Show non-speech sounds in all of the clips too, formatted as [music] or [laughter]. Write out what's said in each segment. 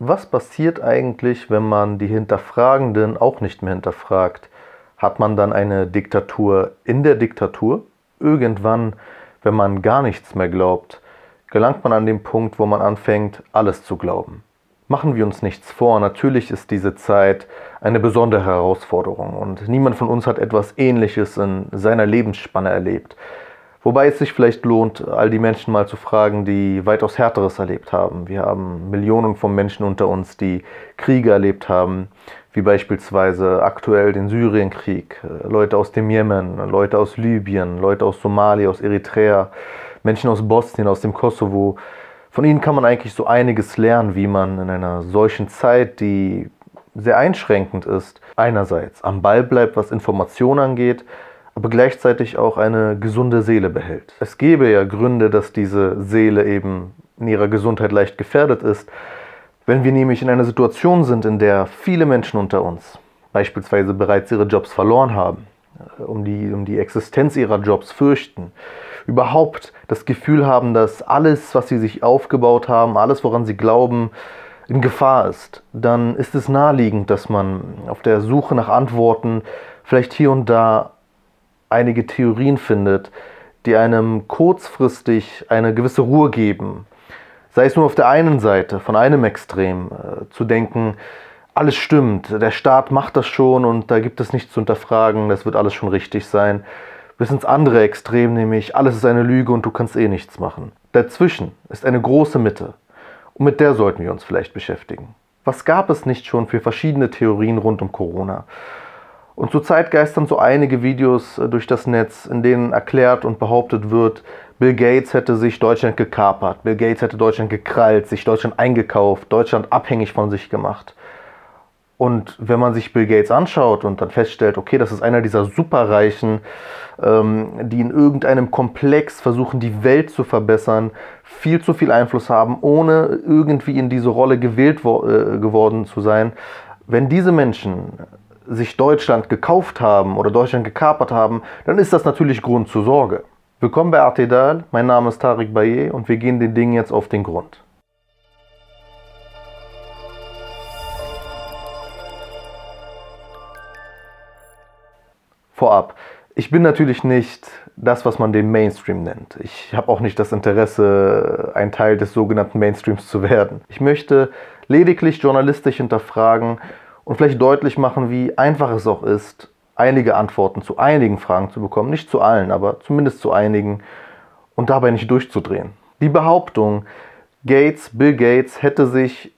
Was passiert eigentlich, wenn man die Hinterfragenden auch nicht mehr hinterfragt? Hat man dann eine Diktatur in der Diktatur? Irgendwann, wenn man gar nichts mehr glaubt, gelangt man an den Punkt, wo man anfängt, alles zu glauben. Machen wir uns nichts vor, natürlich ist diese Zeit eine besondere Herausforderung und niemand von uns hat etwas Ähnliches in seiner Lebensspanne erlebt. Wobei es sich vielleicht lohnt, all die Menschen mal zu fragen, die weitaus Härteres erlebt haben. Wir haben Millionen von Menschen unter uns, die Kriege erlebt haben, wie beispielsweise aktuell den Syrienkrieg, Leute aus dem Jemen, Leute aus Libyen, Leute aus Somalia, aus Eritrea, Menschen aus Bosnien, aus dem Kosovo. Von ihnen kann man eigentlich so einiges lernen, wie man in einer solchen Zeit, die sehr einschränkend ist, einerseits am Ball bleibt, was Informationen angeht, aber gleichzeitig auch eine gesunde Seele behält. Es gäbe ja Gründe, dass diese Seele eben in ihrer Gesundheit leicht gefährdet ist, wenn wir nämlich in einer Situation sind, in der viele Menschen unter uns beispielsweise bereits ihre Jobs verloren haben, äh, um die, um die Existenz ihrer Jobs fürchten, überhaupt das Gefühl haben, dass alles, was sie sich aufgebaut haben, alles, woran sie glauben, in Gefahr ist, dann ist es naheliegend, dass man auf der Suche nach Antworten vielleicht hier und da einige Theorien findet, die einem kurzfristig eine gewisse Ruhe geben. Sei es nur auf der einen Seite, von einem Extrem, äh, zu denken, alles stimmt, der Staat macht das schon und da gibt es nichts zu hinterfragen, das wird alles schon richtig sein. Bis ins andere Extrem, nämlich alles ist eine Lüge und du kannst eh nichts machen. Dazwischen ist eine große Mitte und mit der sollten wir uns vielleicht beschäftigen. Was gab es nicht schon für verschiedene Theorien rund um Corona? Und zurzeit geistern so einige Videos äh, durch das Netz, in denen erklärt und behauptet wird, Bill Gates hätte sich Deutschland gekapert, Bill Gates hätte Deutschland gekrallt, sich Deutschland eingekauft, Deutschland abhängig von sich gemacht. Und wenn man sich Bill Gates anschaut und dann feststellt, okay, das ist einer dieser Superreichen, ähm, die in irgendeinem Komplex versuchen, die Welt zu verbessern, viel zu viel Einfluss haben, ohne irgendwie in diese Rolle gewählt wo äh, geworden zu sein. Wenn diese Menschen sich Deutschland gekauft haben oder Deutschland gekapert haben, dann ist das natürlich Grund zur Sorge. Willkommen bei Artedal, mein Name ist Tariq Baye und wir gehen den Dingen jetzt auf den Grund. Vorab, ich bin natürlich nicht das, was man den Mainstream nennt. Ich habe auch nicht das Interesse, ein Teil des sogenannten Mainstreams zu werden. Ich möchte lediglich journalistisch hinterfragen, und vielleicht deutlich machen, wie einfach es auch ist, einige Antworten zu einigen Fragen zu bekommen. Nicht zu allen, aber zumindest zu einigen und dabei nicht durchzudrehen. Die Behauptung, Gates, Bill Gates hätte sich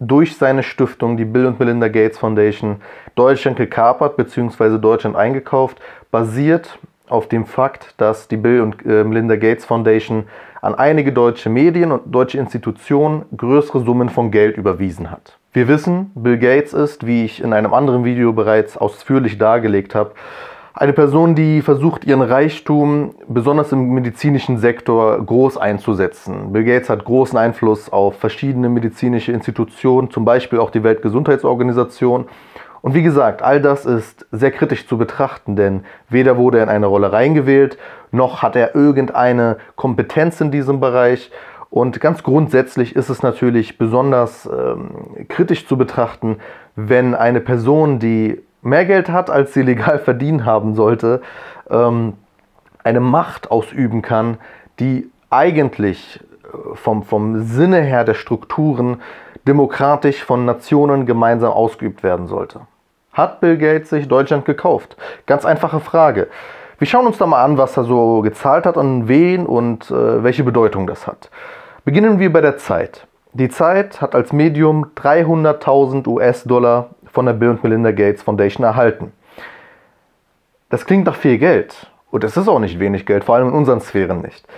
durch seine Stiftung, die Bill und Melinda Gates Foundation, Deutschland gekapert bzw. Deutschland eingekauft, basiert auf dem Fakt, dass die Bill und äh, Melinda Gates Foundation an einige deutsche Medien und deutsche Institutionen größere Summen von Geld überwiesen hat. Wir wissen, Bill Gates ist, wie ich in einem anderen Video bereits ausführlich dargelegt habe, eine Person, die versucht, ihren Reichtum besonders im medizinischen Sektor groß einzusetzen. Bill Gates hat großen Einfluss auf verschiedene medizinische Institutionen, zum Beispiel auch die Weltgesundheitsorganisation. Und wie gesagt, all das ist sehr kritisch zu betrachten, denn weder wurde er in eine Rolle reingewählt, noch hat er irgendeine Kompetenz in diesem Bereich. Und ganz grundsätzlich ist es natürlich besonders ähm, kritisch zu betrachten, wenn eine Person, die mehr Geld hat, als sie [laughs] legal verdient haben sollte, ähm, eine Macht ausüben kann, die eigentlich äh, vom, vom Sinne her der Strukturen demokratisch von Nationen gemeinsam ausgeübt werden sollte. Hat Bill Gates sich Deutschland gekauft? Ganz einfache Frage. Wir schauen uns da mal an, was er so gezahlt hat, an wen und äh, welche Bedeutung das hat. Beginnen wir bei der Zeit. Die Zeit hat als Medium 300.000 US-Dollar von der Bill und Melinda Gates Foundation erhalten. Das klingt nach viel Geld und es ist auch nicht wenig Geld, vor allem in unseren Sphären nicht.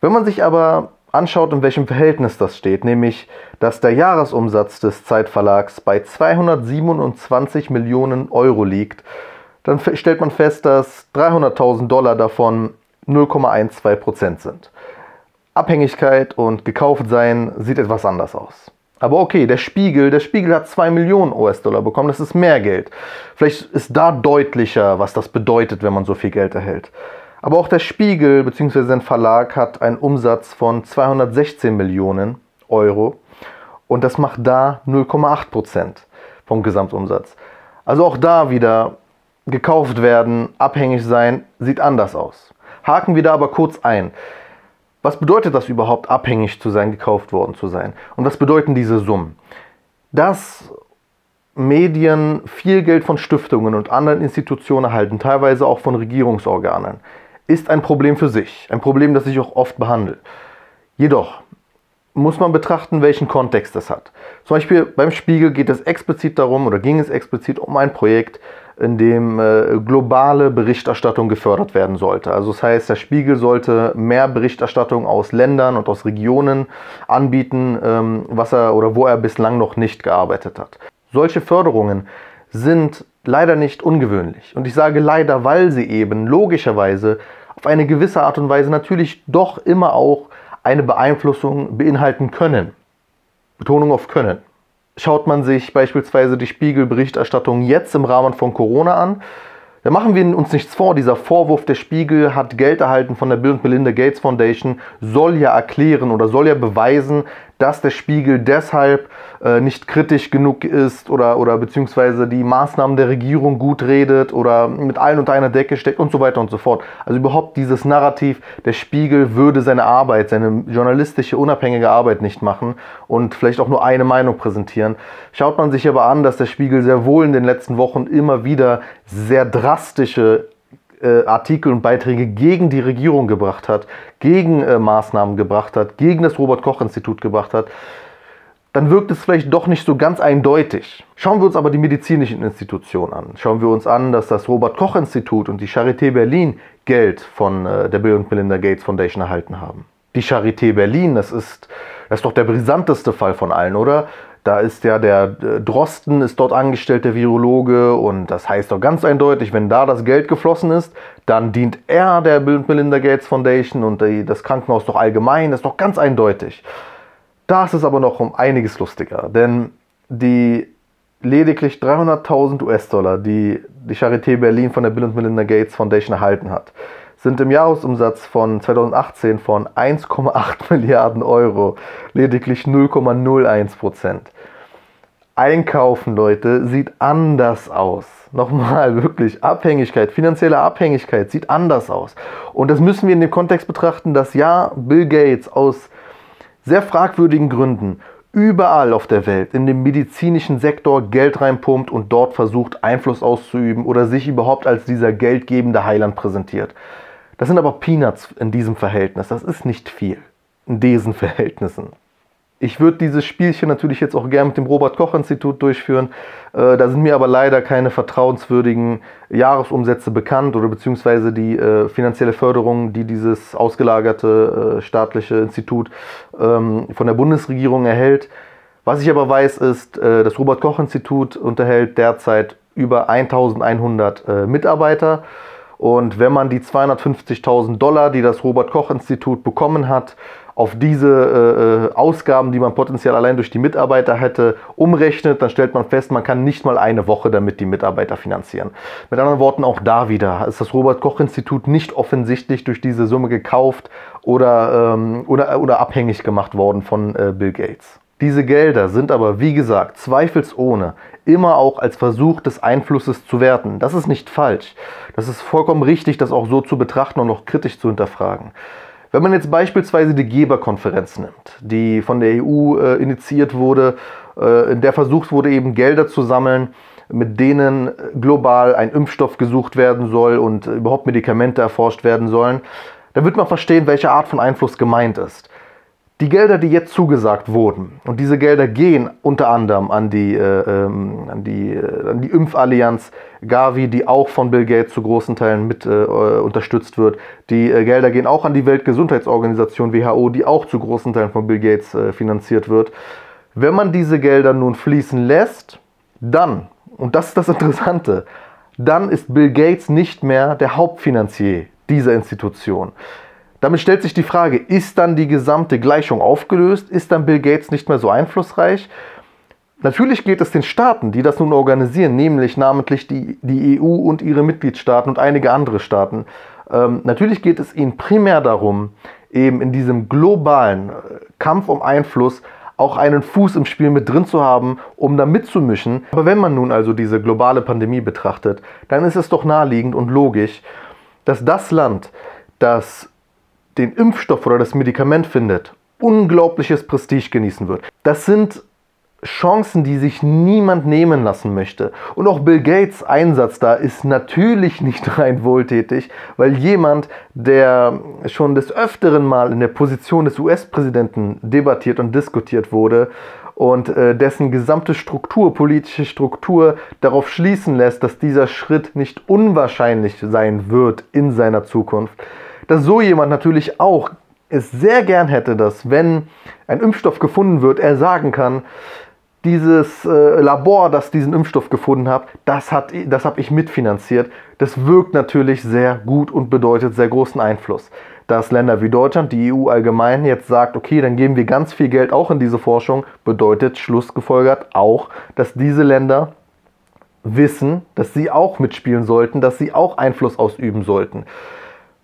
Wenn man sich aber anschaut, in welchem Verhältnis das steht, nämlich dass der Jahresumsatz des Zeitverlags bei 227 Millionen Euro liegt, dann stellt man fest, dass 300.000 Dollar davon 0,12 Prozent sind. Abhängigkeit und gekauft sein sieht etwas anders aus. Aber okay, der Spiegel, der Spiegel hat 2 Millionen US-Dollar bekommen, das ist mehr Geld. Vielleicht ist da deutlicher, was das bedeutet, wenn man so viel Geld erhält. Aber auch der Spiegel bzw. sein Verlag hat einen Umsatz von 216 Millionen Euro. Und das macht da 0,8 Prozent vom Gesamtumsatz. Also auch da wieder gekauft werden, abhängig sein, sieht anders aus. Haken wir da aber kurz ein. Was bedeutet das überhaupt, abhängig zu sein, gekauft worden zu sein? Und was bedeuten diese Summen? Dass Medien viel Geld von Stiftungen und anderen Institutionen erhalten, teilweise auch von Regierungsorganen, ist ein Problem für sich. Ein Problem, das ich auch oft behandle. Jedoch muss man betrachten, welchen Kontext es hat. Zum Beispiel beim Spiegel geht es explizit darum oder ging es explizit um ein Projekt, in dem äh, globale Berichterstattung gefördert werden sollte. Also das heißt, der Spiegel sollte mehr Berichterstattung aus Ländern und aus Regionen anbieten, ähm, was er oder wo er bislang noch nicht gearbeitet hat. Solche Förderungen sind leider nicht ungewöhnlich. Und ich sage leider, weil sie eben logischerweise auf eine gewisse Art und Weise natürlich doch immer auch eine Beeinflussung beinhalten können. Betonung auf können. Schaut man sich beispielsweise die Spiegelberichterstattung jetzt im Rahmen von Corona an, da machen wir uns nichts vor. Dieser Vorwurf, der Spiegel hat Geld erhalten von der Bill und Melinda Gates Foundation, soll ja erklären oder soll ja beweisen, dass der Spiegel deshalb äh, nicht kritisch genug ist oder, oder beziehungsweise die Maßnahmen der Regierung gut redet oder mit allen unter einer Decke steckt und so weiter und so fort. Also überhaupt dieses Narrativ, der Spiegel würde seine Arbeit, seine journalistische, unabhängige Arbeit nicht machen und vielleicht auch nur eine Meinung präsentieren. Schaut man sich aber an, dass der Spiegel sehr wohl in den letzten Wochen immer wieder sehr drastische äh, Artikel und Beiträge gegen die Regierung gebracht hat, gegen äh, Maßnahmen gebracht hat, gegen das Robert Koch Institut gebracht hat, dann wirkt es vielleicht doch nicht so ganz eindeutig. Schauen wir uns aber die medizinischen Institutionen an. Schauen wir uns an, dass das Robert Koch Institut und die Charité Berlin Geld von äh, der Bill und Melinda Gates Foundation erhalten haben. Die Charité Berlin, das ist, das ist doch der brisanteste Fall von allen, oder? Da ist ja der äh, Drosten, ist dort angestellt, der Virologe. Und das heißt doch ganz eindeutig, wenn da das Geld geflossen ist, dann dient er der Bill Melinda Gates Foundation und das Krankenhaus doch allgemein. Das ist doch ganz eindeutig. Da ist aber noch um einiges lustiger, denn die lediglich 300.000 US-Dollar, die die Charité Berlin von der Bill Melinda Gates Foundation erhalten hat, sind im Jahresumsatz von 2018 von 1,8 [laughs] Milliarden Euro lediglich 0,01 Prozent. Einkaufen, Leute, sieht anders aus. Nochmal, [laughs] wirklich, Abhängigkeit, finanzielle Abhängigkeit sieht anders aus. Und das müssen wir in dem Kontext betrachten, dass ja, Bill Gates aus sehr fragwürdigen Gründen überall auf der Welt in dem medizinischen Sektor Geld reinpumpt und dort versucht, Einfluss auszuüben oder sich überhaupt als dieser geldgebende Heiland präsentiert. Das sind aber Peanuts in diesem Verhältnis. Das ist nicht viel in diesen Verhältnissen. Ich würde dieses Spielchen natürlich jetzt auch gerne mit dem Robert Koch Institut durchführen. Äh, da sind mir aber leider keine vertrauenswürdigen Jahresumsätze bekannt oder beziehungsweise die äh, finanzielle Förderung, die dieses ausgelagerte äh, staatliche Institut ähm, von der Bundesregierung erhält. Was ich aber weiß, ist, äh, das Robert Koch Institut unterhält derzeit über 1100 äh, Mitarbeiter und wenn man die 250.000 Dollar, die das Robert Koch Institut bekommen hat, auf diese äh, Ausgaben, die man potenziell allein durch die Mitarbeiter hätte, umrechnet, dann stellt man fest, man kann nicht mal eine Woche damit die Mitarbeiter finanzieren. Mit anderen Worten, auch da wieder ist das Robert Koch Institut nicht offensichtlich durch diese Summe gekauft oder, ähm, oder, oder abhängig gemacht worden von äh, Bill Gates. Diese Gelder sind aber, wie gesagt, zweifelsohne immer auch als Versuch des Einflusses zu werten. Das ist nicht falsch. Das ist vollkommen richtig, das auch so zu betrachten und auch kritisch zu hinterfragen. Wenn man jetzt beispielsweise die Geberkonferenz nimmt, die von der EU äh, initiiert wurde, äh, in der versucht wurde, eben Gelder zu sammeln, mit denen global ein Impfstoff gesucht werden soll und überhaupt Medikamente erforscht werden sollen, dann wird man verstehen, welche Art von Einfluss gemeint ist. Die Gelder, die jetzt zugesagt wurden, und diese Gelder gehen unter anderem an die, äh, ähm, an die, äh, an die Impfallianz Gavi, die auch von Bill Gates zu großen Teilen mit äh, unterstützt wird. Die äh, Gelder gehen auch an die Weltgesundheitsorganisation WHO, die auch zu großen Teilen von Bill Gates äh, finanziert wird. Wenn man diese Gelder nun fließen lässt, dann, und das ist das Interessante, dann ist Bill Gates nicht mehr der Hauptfinanzier dieser Institution. Damit stellt sich die Frage, ist dann die gesamte Gleichung aufgelöst? Ist dann Bill Gates nicht mehr so einflussreich? Natürlich geht es den Staaten, die das nun organisieren, nämlich namentlich die, die EU und ihre Mitgliedstaaten und einige andere Staaten. Ähm, natürlich geht es ihnen primär darum, eben in diesem globalen äh, Kampf um Einfluss auch einen Fuß im Spiel mit drin zu haben, um da mitzumischen. Aber wenn man nun also diese globale Pandemie betrachtet, dann ist es doch naheliegend und logisch, dass das Land, das den Impfstoff oder das Medikament findet, unglaubliches Prestige genießen wird. Das sind Chancen, die sich niemand nehmen lassen möchte. Und auch Bill Gates Einsatz da ist natürlich [laughs] nicht rein wohltätig, weil jemand, der schon des öfteren Mal in der Position des US-Präsidenten debattiert und diskutiert wurde und äh, dessen gesamte Struktur, politische Struktur darauf schließen lässt, dass dieser Schritt nicht unwahrscheinlich sein wird in seiner Zukunft, dass so jemand natürlich auch es sehr gern hätte, dass wenn ein Impfstoff gefunden wird, er sagen kann, dieses äh, Labor, das diesen Impfstoff gefunden hat, das, hat, das habe ich mitfinanziert. Das wirkt natürlich sehr gut und bedeutet sehr großen Einfluss. Dass Länder wie Deutschland, die EU allgemein jetzt sagt, okay, dann geben wir ganz viel Geld auch in diese Forschung, bedeutet schlussgefolgert auch, dass diese Länder wissen, dass sie auch mitspielen sollten, dass sie auch Einfluss ausüben sollten.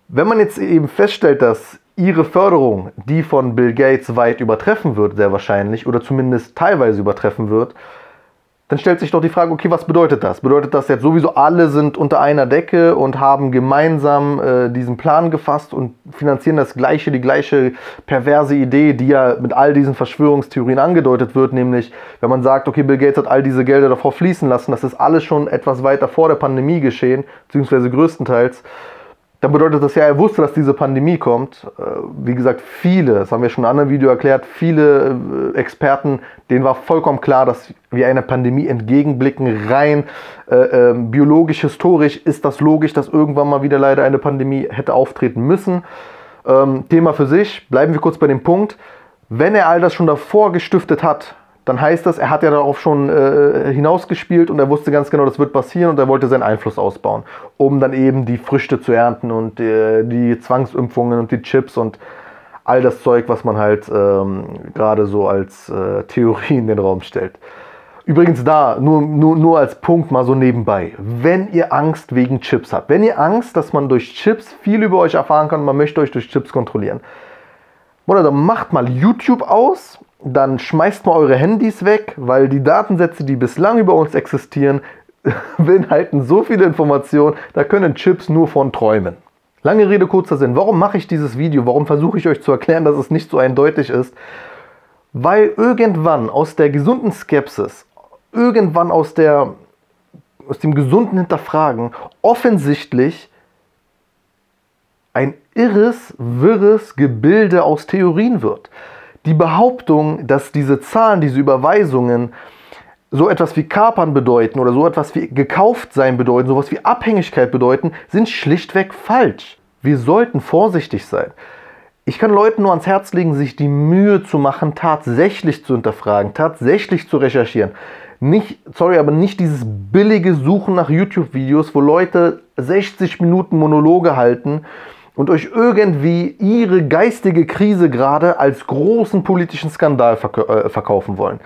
Wenn man jetzt eben feststellt, dass ihre Förderung die von Bill Gates weit übertreffen wird, sehr wahrscheinlich, oder zumindest teilweise übertreffen wird, dann stellt sich doch die Frage, okay, was bedeutet das? Bedeutet das jetzt sowieso, alle sind unter einer Decke und haben gemeinsam äh, diesen Plan gefasst und finanzieren das gleiche, die gleiche perverse Idee, die ja mit all diesen Verschwörungstheorien angedeutet wird, nämlich wenn man sagt, okay, Bill Gates hat all diese Gelder davor fließen lassen, das ist alles schon etwas weiter vor der Pandemie geschehen, beziehungsweise größtenteils dann bedeutet das ja, er wusste, dass diese Pandemie kommt. Äh, wie gesagt, viele, das haben wir schon in einem anderen Video erklärt, viele äh, Experten, denen war vollkommen klar, dass wir einer Pandemie entgegenblicken. Rein äh, äh, biologisch, historisch ist das logisch, dass irgendwann mal wieder leider eine Pandemie hätte auftreten müssen. Ähm, Thema für sich, bleiben wir kurz bei dem Punkt. Wenn er all das schon davor gestiftet hat, dann heißt das, er hat ja darauf schon äh, hinausgespielt und er wusste ganz genau, das wird passieren und er wollte seinen Einfluss ausbauen, um dann eben die Früchte zu ernten und äh, die Zwangsimpfungen und die Chips und all das Zeug, was man halt ähm, gerade so als äh, Theorie in den Raum stellt. Übrigens da, nur, nur, nur als Punkt mal so nebenbei. Wenn ihr Angst wegen Chips habt, wenn ihr Angst, dass man durch Chips viel über euch erfahren kann, man möchte euch durch Chips kontrollieren, oder dann macht mal YouTube aus dann schmeißt mal eure Handys weg, weil die Datensätze, die bislang über uns existieren, [laughs] beinhalten so viele Informationen, da können Chips nur von träumen. Lange Rede, kurzer Sinn. Warum mache ich dieses Video? Warum versuche ich euch zu erklären, dass es nicht so eindeutig ist? Weil irgendwann aus der gesunden Skepsis, irgendwann aus, der, aus dem gesunden Hinterfragen offensichtlich ein irres, wirres Gebilde aus Theorien wird die Behauptung, dass diese Zahlen, diese Überweisungen so etwas wie Kapern bedeuten oder so etwas wie gekauft sein bedeuten, so etwas wie Abhängigkeit bedeuten, sind schlichtweg falsch. Wir sollten vorsichtig sein. Ich kann Leuten nur ans Herz legen, sich die Mühe zu machen, tatsächlich zu hinterfragen, tatsächlich zu recherchieren. Nicht, sorry, aber nicht dieses billige Suchen nach YouTube-Videos, wo Leute 60 Minuten Monologe halten und euch irgendwie ihre geistige Krise gerade als großen politischen Skandal verk äh, verkaufen wollen.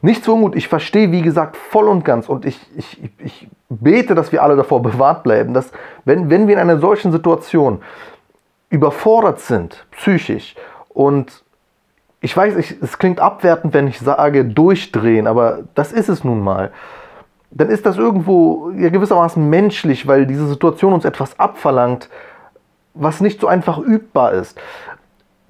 Nicht so gut, ich verstehe, wie gesagt, voll und ganz und ich, ich, ich bete, dass wir alle davor bewahrt bleiben, dass wenn, wenn wir in einer solchen Situation überfordert sind, psychisch und ich weiß, ich, es klingt abwertend, wenn ich sage durchdrehen, aber das ist es nun mal. Dann ist das irgendwo ja, gewissermaßen menschlich, weil diese Situation uns etwas abverlangt, was nicht so einfach übbar ist.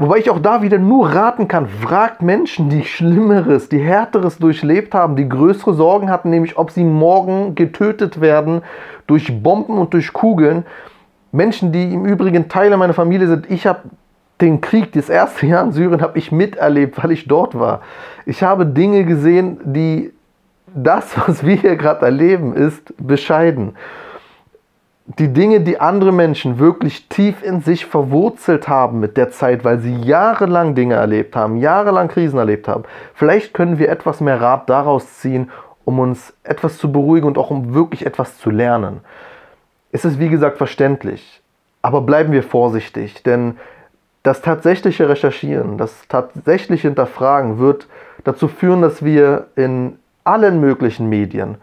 Wobei ich auch da wieder nur raten kann, fragt Menschen, die Schlimmeres, die Härteres durchlebt haben, die größere Sorgen hatten, nämlich ob sie morgen getötet werden durch Bomben und durch Kugeln. Menschen, die im Übrigen Teile meiner Familie sind. Ich habe den Krieg, das erste Jahr in Syrien, habe ich miterlebt, weil ich dort war. Ich habe Dinge gesehen, die das, was wir hier gerade erleben, ist bescheiden die Dinge, die andere Menschen wirklich tief in sich verwurzelt haben mit der Zeit, weil sie jahrelang Dinge erlebt haben, jahrelang Krisen erlebt haben. Vielleicht können wir etwas mehr Rat daraus ziehen, um uns etwas zu beruhigen und auch um wirklich etwas zu lernen. Es ist wie gesagt verständlich, aber bleiben wir vorsichtig, denn das tatsächliche Recherchieren, das tatsächliche Hinterfragen wird dazu führen, dass wir in allen möglichen Medien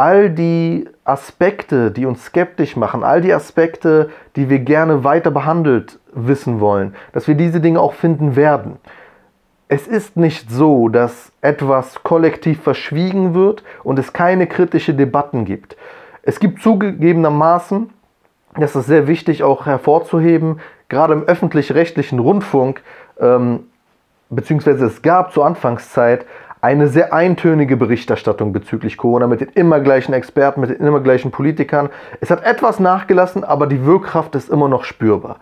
all die Aspekte, die uns skeptisch machen, all die Aspekte, die wir gerne weiter behandelt wissen wollen, dass wir diese Dinge auch finden werden. es ist nicht so, dass etwas kollektiv verschwiegen wird und es keine kritischen Debatten gibt. Es gibt zugegebenermaßen, das ist sehr wichtig auch hervorzuheben, gerade im öffentlich-rechtlichen Rundfunk, ähm, beziehungsweise es gab zur Anfangszeit eine sehr eintönige Berichterstattung bezüglich Corona mit den immer gleichen Experten, mit den immer gleichen Politikern. Es hat etwas nachgelassen, aber die Wirkkraft ist immer noch spürbar.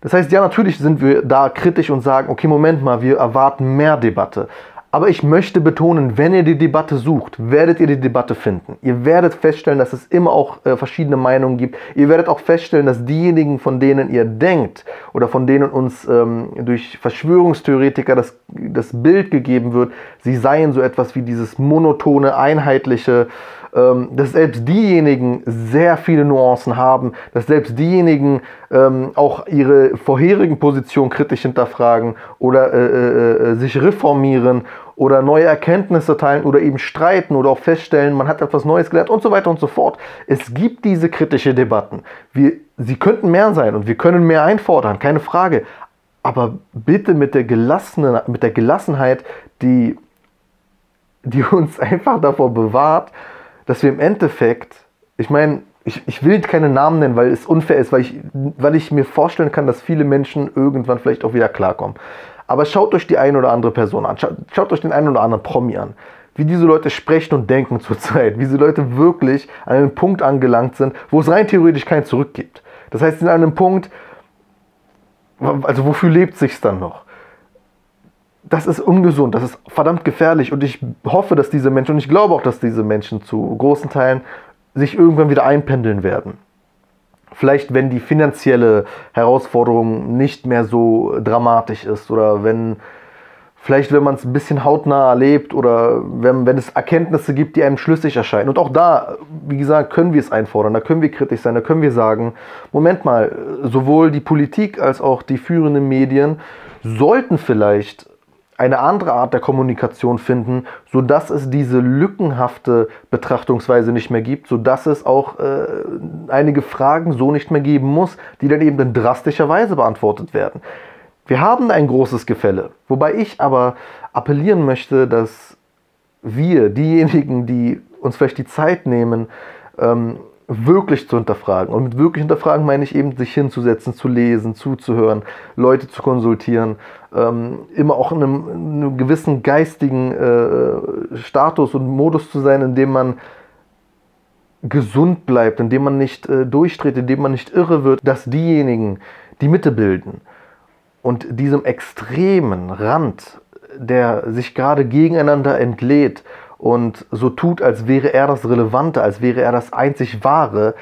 Das heißt, ja, natürlich sind wir da kritisch und sagen, okay, Moment mal, wir erwarten mehr Debatte. Aber ich möchte betonen, wenn ihr die Debatte sucht, werdet ihr die Debatte finden. Ihr werdet feststellen, dass es immer auch äh, verschiedene Meinungen gibt. Ihr werdet auch feststellen, dass diejenigen, von denen ihr denkt oder von denen uns ähm, durch Verschwörungstheoretiker das, das Bild gegeben wird, sie seien so etwas wie dieses monotone, einheitliche, ähm, dass selbst diejenigen sehr viele Nuancen haben, dass selbst diejenigen ähm, auch ihre vorherigen Positionen kritisch hinterfragen oder äh, äh, äh, sich reformieren oder neue Erkenntnisse teilen oder eben streiten oder auch feststellen, man hat etwas Neues gelernt und so weiter und so fort. Es gibt diese kritische Debatten. Wir, sie könnten mehr sein und wir können mehr einfordern, keine Frage. Aber bitte mit der, Gelassenen, mit der Gelassenheit, die, die uns [laughs] einfach davor bewahrt, dass wir im Endeffekt, ich meine, ich, ich will keine Namen nennen, weil es unfair ist, weil ich, weil ich mir vorstellen kann, dass viele Menschen irgendwann vielleicht auch wieder klarkommen. Aber schaut euch die eine oder andere Person an, schaut, schaut euch den einen oder anderen Promi an, wie diese Leute sprechen und denken zurzeit, wie diese Leute wirklich an einem Punkt angelangt sind, wo es rein theoretisch kein Zurück gibt. Das heißt, in einem Punkt, also wofür lebt sich dann noch? das ist ungesund, das ist verdammt gefährlich und ich hoffe, dass diese Menschen, und ich glaube auch, dass diese Menschen zu großen Teilen sich irgendwann wieder einpendeln werden. Vielleicht, wenn die finanzielle Herausforderung nicht mehr so dramatisch ist oder wenn, vielleicht, wenn man es ein bisschen hautnah erlebt oder wenn, wenn es Erkenntnisse gibt, die einem schlüssig erscheinen. Und auch da, wie gesagt, können wir es einfordern, da können wir kritisch sein, da können wir sagen, Moment mal, sowohl die Politik als auch die führenden Medien sollten vielleicht eine andere Art der Kommunikation finden, sodass es diese lückenhafte Betrachtungsweise nicht mehr gibt, sodass es auch äh, einige Fragen so nicht mehr geben muss, die dann eben in drastischer Weise beantwortet werden. Wir haben ein großes Gefälle, wobei ich aber appellieren möchte, dass wir, diejenigen, die uns vielleicht die Zeit nehmen, ähm, wirklich zu hinterfragen. Und mit wirklich hinterfragen meine ich eben, sich hinzusetzen, zu lesen, zuzuhören, Leute zu konsultieren, ähm, immer auch in einem, in einem gewissen geistigen äh, Status und Modus zu sein, in dem man gesund bleibt, in dem man nicht äh, durchdreht, in dem man nicht irre wird, dass diejenigen die Mitte bilden und diesem extremen Rand, der sich gerade gegeneinander entlädt und so tut, als wäre er das Relevante, als wäre er das einzig Wahre.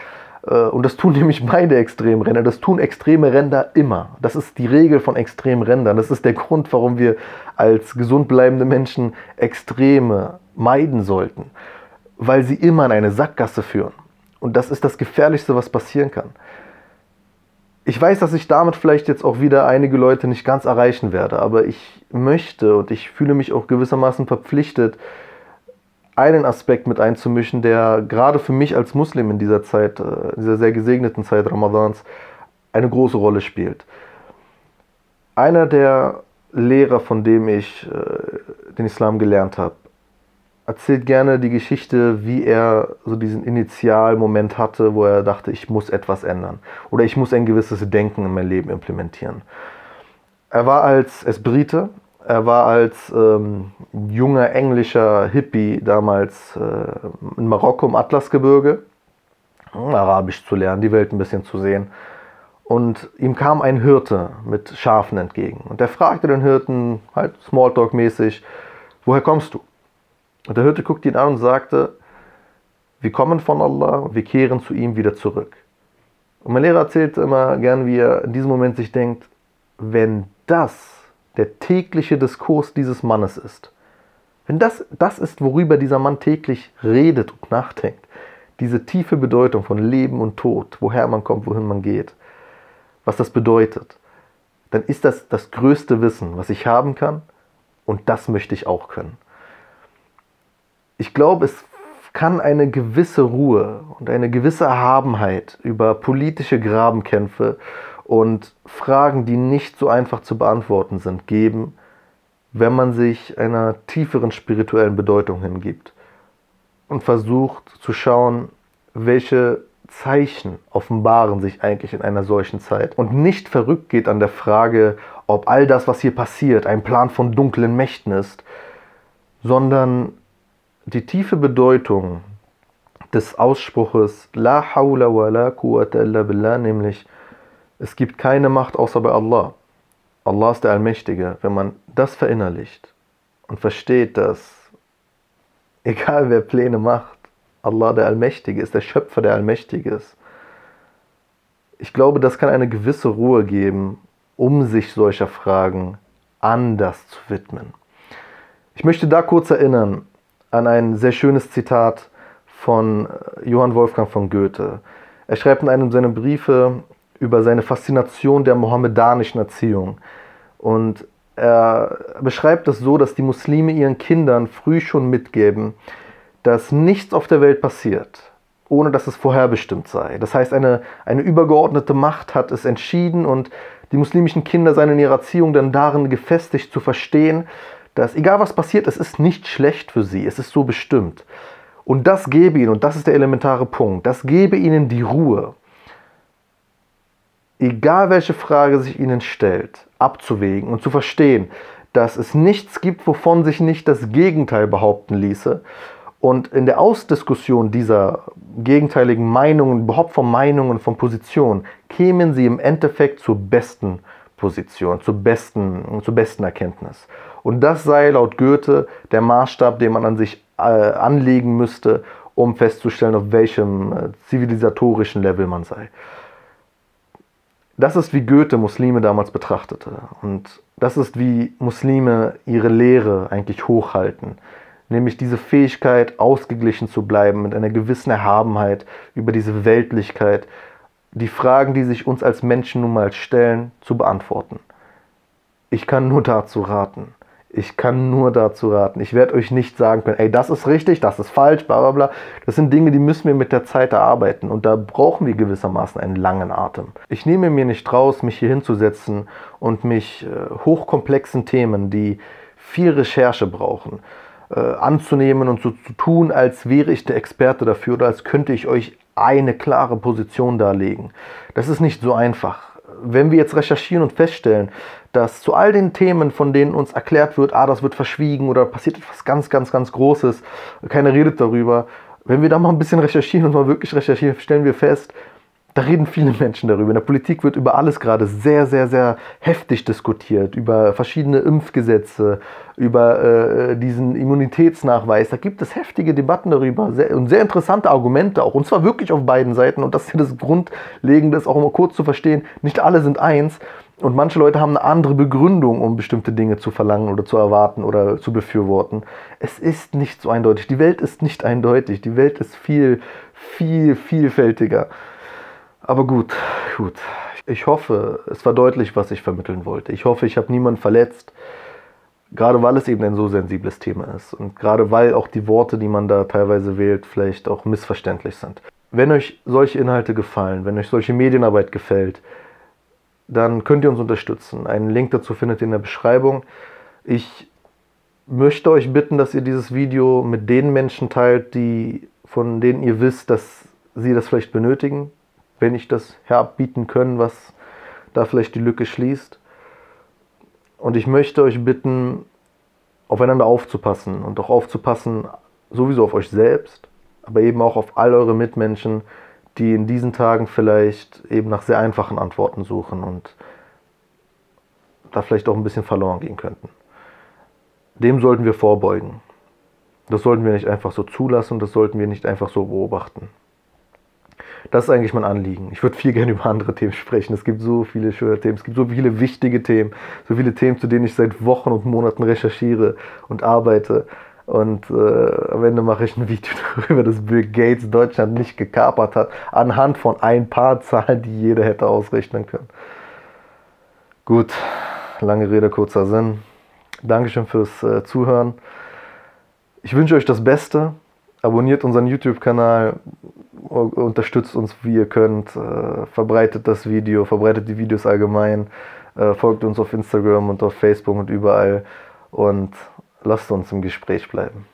Äh, und das tun [laughs] nämlich beide Extremrenner. Das tun extreme Ränder immer. Das ist die Regel von Extremrändern. Das ist der Grund, warum wir als gesund bleibende Menschen Extreme meiden sollten. Weil sie immer in eine Sackgasse führen. Und das ist das Gefährlichste, was passieren kann. Ich weiß, dass ich damit vielleicht jetzt auch wieder einige Leute nicht ganz erreichen werde, aber ich möchte und ich fühle mich auch gewissermaßen verpflichtet, einen Aspekt mit einzumischen, der gerade für mich als Muslim in dieser Zeit, äh, in dieser sehr gesegneten Zeit Ramadans, eine große Rolle spielt. Einer der Lehrer, von dem ich äh, den Islam gelernt habe, erzählt gerne die Geschichte, wie er so diesen Initialmoment hatte, wo er dachte, ich muss etwas ändern oder ich muss ein gewisses Denken in mein Leben implementieren. Er war als Esbrite, er war als ähm, junger englischer Hippie damals äh, in Marokko im Atlasgebirge, um Arabisch zu lernen, die Welt ein bisschen zu sehen. Und ihm kam ein Hirte mit Schafen entgegen. Und er fragte den Hirten, halt Smalltalk-mäßig, woher kommst du? Und der Hirte guckte ihn an und sagte, wir kommen von Allah und wir kehren zu ihm wieder zurück. Und mein Lehrer erzählt immer gern, wie er in diesem Moment sich denkt, wenn das der tägliche Diskurs dieses Mannes ist, wenn das das ist, worüber dieser Mann täglich redet und nachdenkt, diese tiefe Bedeutung von Leben und Tod, woher man kommt, wohin man geht, was das bedeutet, dann ist das das größte Wissen, was ich haben kann. Und das möchte ich auch können. Ich glaube, es kann eine gewisse Ruhe und eine gewisse Erhabenheit über politische Grabenkämpfe und Fragen, die nicht so einfach zu beantworten sind, geben, wenn man sich einer tieferen spirituellen Bedeutung hingibt und versucht zu schauen, welche Zeichen offenbaren sich eigentlich in einer solchen Zeit und nicht verrückt geht an der Frage, ob all das, was hier passiert, ein Plan von dunklen Mächten ist, sondern die tiefe Bedeutung des Ausspruches La hawla wa la quwwata illa billah, nämlich es gibt keine Macht außer bei Allah. Allah ist der Allmächtige. Wenn man das verinnerlicht und versteht, dass [laughs] egal wer Pläne macht, Allah der Allmächtige ist, der Schöpfer der Allmächtige ist. Ich glaube, das kann eine gewisse Ruhe geben, um sich solcher Fragen anders zu widmen. Ich möchte da kurz erinnern an ein sehr schönes Zitat von äh, Johann Wolfgang von Goethe. Er schreibt in einem seiner Briefe über seine Faszination der mohammedanischen Erziehung. Und er beschreibt es so, dass die Muslime ihren Kindern früh schon mitgeben, dass nichts auf der Welt passiert, ohne dass es vorherbestimmt sei. Das heißt, eine, eine übergeordnete Macht hat es entschieden und die muslimischen Kinder seien in ihrer Erziehung dann darin gefestigt zu verstehen, dass egal was passiert, es ist nicht schlecht für sie, es ist so bestimmt. Und das gebe ihnen, und das ist der elementare Punkt, das gebe ihnen die Ruhe, egal welche Frage sich ihnen stellt, abzuwägen und zu verstehen, dass es nichts gibt, wovon sich nicht das Gegenteil behaupten ließe und in der Ausdiskussion dieser gegenteiligen Meinungen, überhaupt von Meinungen, von Positionen, kämen sie im Endeffekt zur besten Position, zur besten, zur besten Erkenntnis. Und das sei laut Goethe der Maßstab, den man an sich äh, anlegen müsste, um festzustellen, auf welchem äh, zivilisatorischen Level man sei. Das ist, wie Goethe Muslime damals betrachtete. Und das ist, wie Muslime ihre Lehre eigentlich hochhalten nämlich diese Fähigkeit, ausgeglichen zu bleiben, mit einer gewissen Erhabenheit über diese Weltlichkeit, die Fragen, die sich uns als Menschen nun mal stellen, zu beantworten. Ich kann nur dazu raten. Ich kann nur dazu raten. Ich werde euch nicht sagen können, ey, das ist richtig, das ist falsch, bla bla bla. Das sind Dinge, die müssen wir mit der Zeit erarbeiten und da brauchen wir gewissermaßen einen langen Atem. Ich nehme mir nicht raus, mich hier hinzusetzen und mich äh, hochkomplexen Themen, die viel Recherche brauchen, äh, anzunehmen und so zu tun, als wäre ich der Experte dafür oder als könnte ich euch eine klare Position darlegen. Das ist nicht so einfach. Wenn wir jetzt recherchieren und feststellen, dass zu all den Themen, von denen uns erklärt wird, ah, das wird verschwiegen oder passiert etwas ganz, ganz, ganz Großes, keiner redet darüber, wenn wir da mal ein bisschen recherchieren und mal wirklich recherchieren, stellen wir fest, da reden viele Menschen darüber. In der Politik wird über alles gerade sehr, sehr, sehr heftig diskutiert. Über verschiedene Impfgesetze, über äh, diesen Immunitätsnachweis. Da gibt es heftige Debatten darüber sehr, und sehr interessante Argumente auch. Und zwar wirklich auf beiden Seiten. Und das ist ja das Grundlegende, ist auch immer kurz zu verstehen. Nicht alle sind eins. Und manche Leute haben eine andere Begründung, um bestimmte Dinge zu verlangen oder zu erwarten oder zu befürworten. Es ist nicht so eindeutig. Die Welt ist nicht eindeutig. Die Welt ist viel, viel vielfältiger. Aber gut, gut. Ich hoffe, es war deutlich, was ich vermitteln wollte. Ich hoffe, ich habe niemanden verletzt. Gerade weil es eben ein so sensibles Thema ist. Und gerade weil auch die Worte, die man da teilweise wählt, vielleicht auch missverständlich sind. Wenn euch solche Inhalte gefallen, wenn euch solche Medienarbeit gefällt, dann könnt ihr uns unterstützen. Einen Link dazu findet ihr in der Beschreibung. Ich möchte euch bitten, dass ihr dieses Video mit den Menschen teilt, die, von denen ihr wisst, dass sie das vielleicht benötigen, wenn ich das herbieten können, was da vielleicht die Lücke schließt. Und ich möchte euch bitten, aufeinander aufzupassen und auch aufzupassen, sowieso auf euch selbst, aber eben auch auf all eure Mitmenschen, die in diesen Tagen vielleicht eben nach sehr einfachen Antworten suchen und da vielleicht auch ein bisschen verloren gehen könnten. Dem sollten wir vorbeugen. Das sollten wir nicht einfach so zulassen, das sollten wir nicht einfach so beobachten. Das ist eigentlich mein Anliegen. Ich würde viel gerne [laughs] über andere Themen sprechen. Es gibt so viele schöne Themen, es gibt so viele wichtige Themen, so viele Themen, zu denen ich seit Wochen und Monaten recherchiere und arbeite. Und äh, am Ende mache ich ein Video [laughs] darüber, dass Bill Gates Deutschland nicht gekapert hat, anhand von ein paar Zahlen, die jeder hätte ausrechnen können. Gut, lange Rede, kurzer Sinn. Dankeschön fürs äh, Zuhören. Ich wünsche euch das Beste. Abonniert unseren YouTube-Kanal, unterstützt uns, wie ihr könnt, äh, verbreitet das Video, verbreitet die Videos allgemein, äh, folgt uns auf Instagram und auf Facebook und überall. und lasst uns im Gespräch bleiben.